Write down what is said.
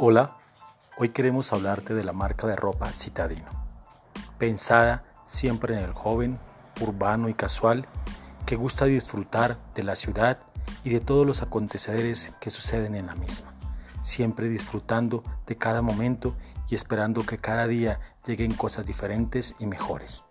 Hola, hoy queremos hablarte de la marca de ropa Citadino, pensada siempre en el joven, urbano y casual que gusta disfrutar de la ciudad y de todos los aconteceres que suceden en la misma, siempre disfrutando de cada momento y esperando que cada día lleguen cosas diferentes y mejores.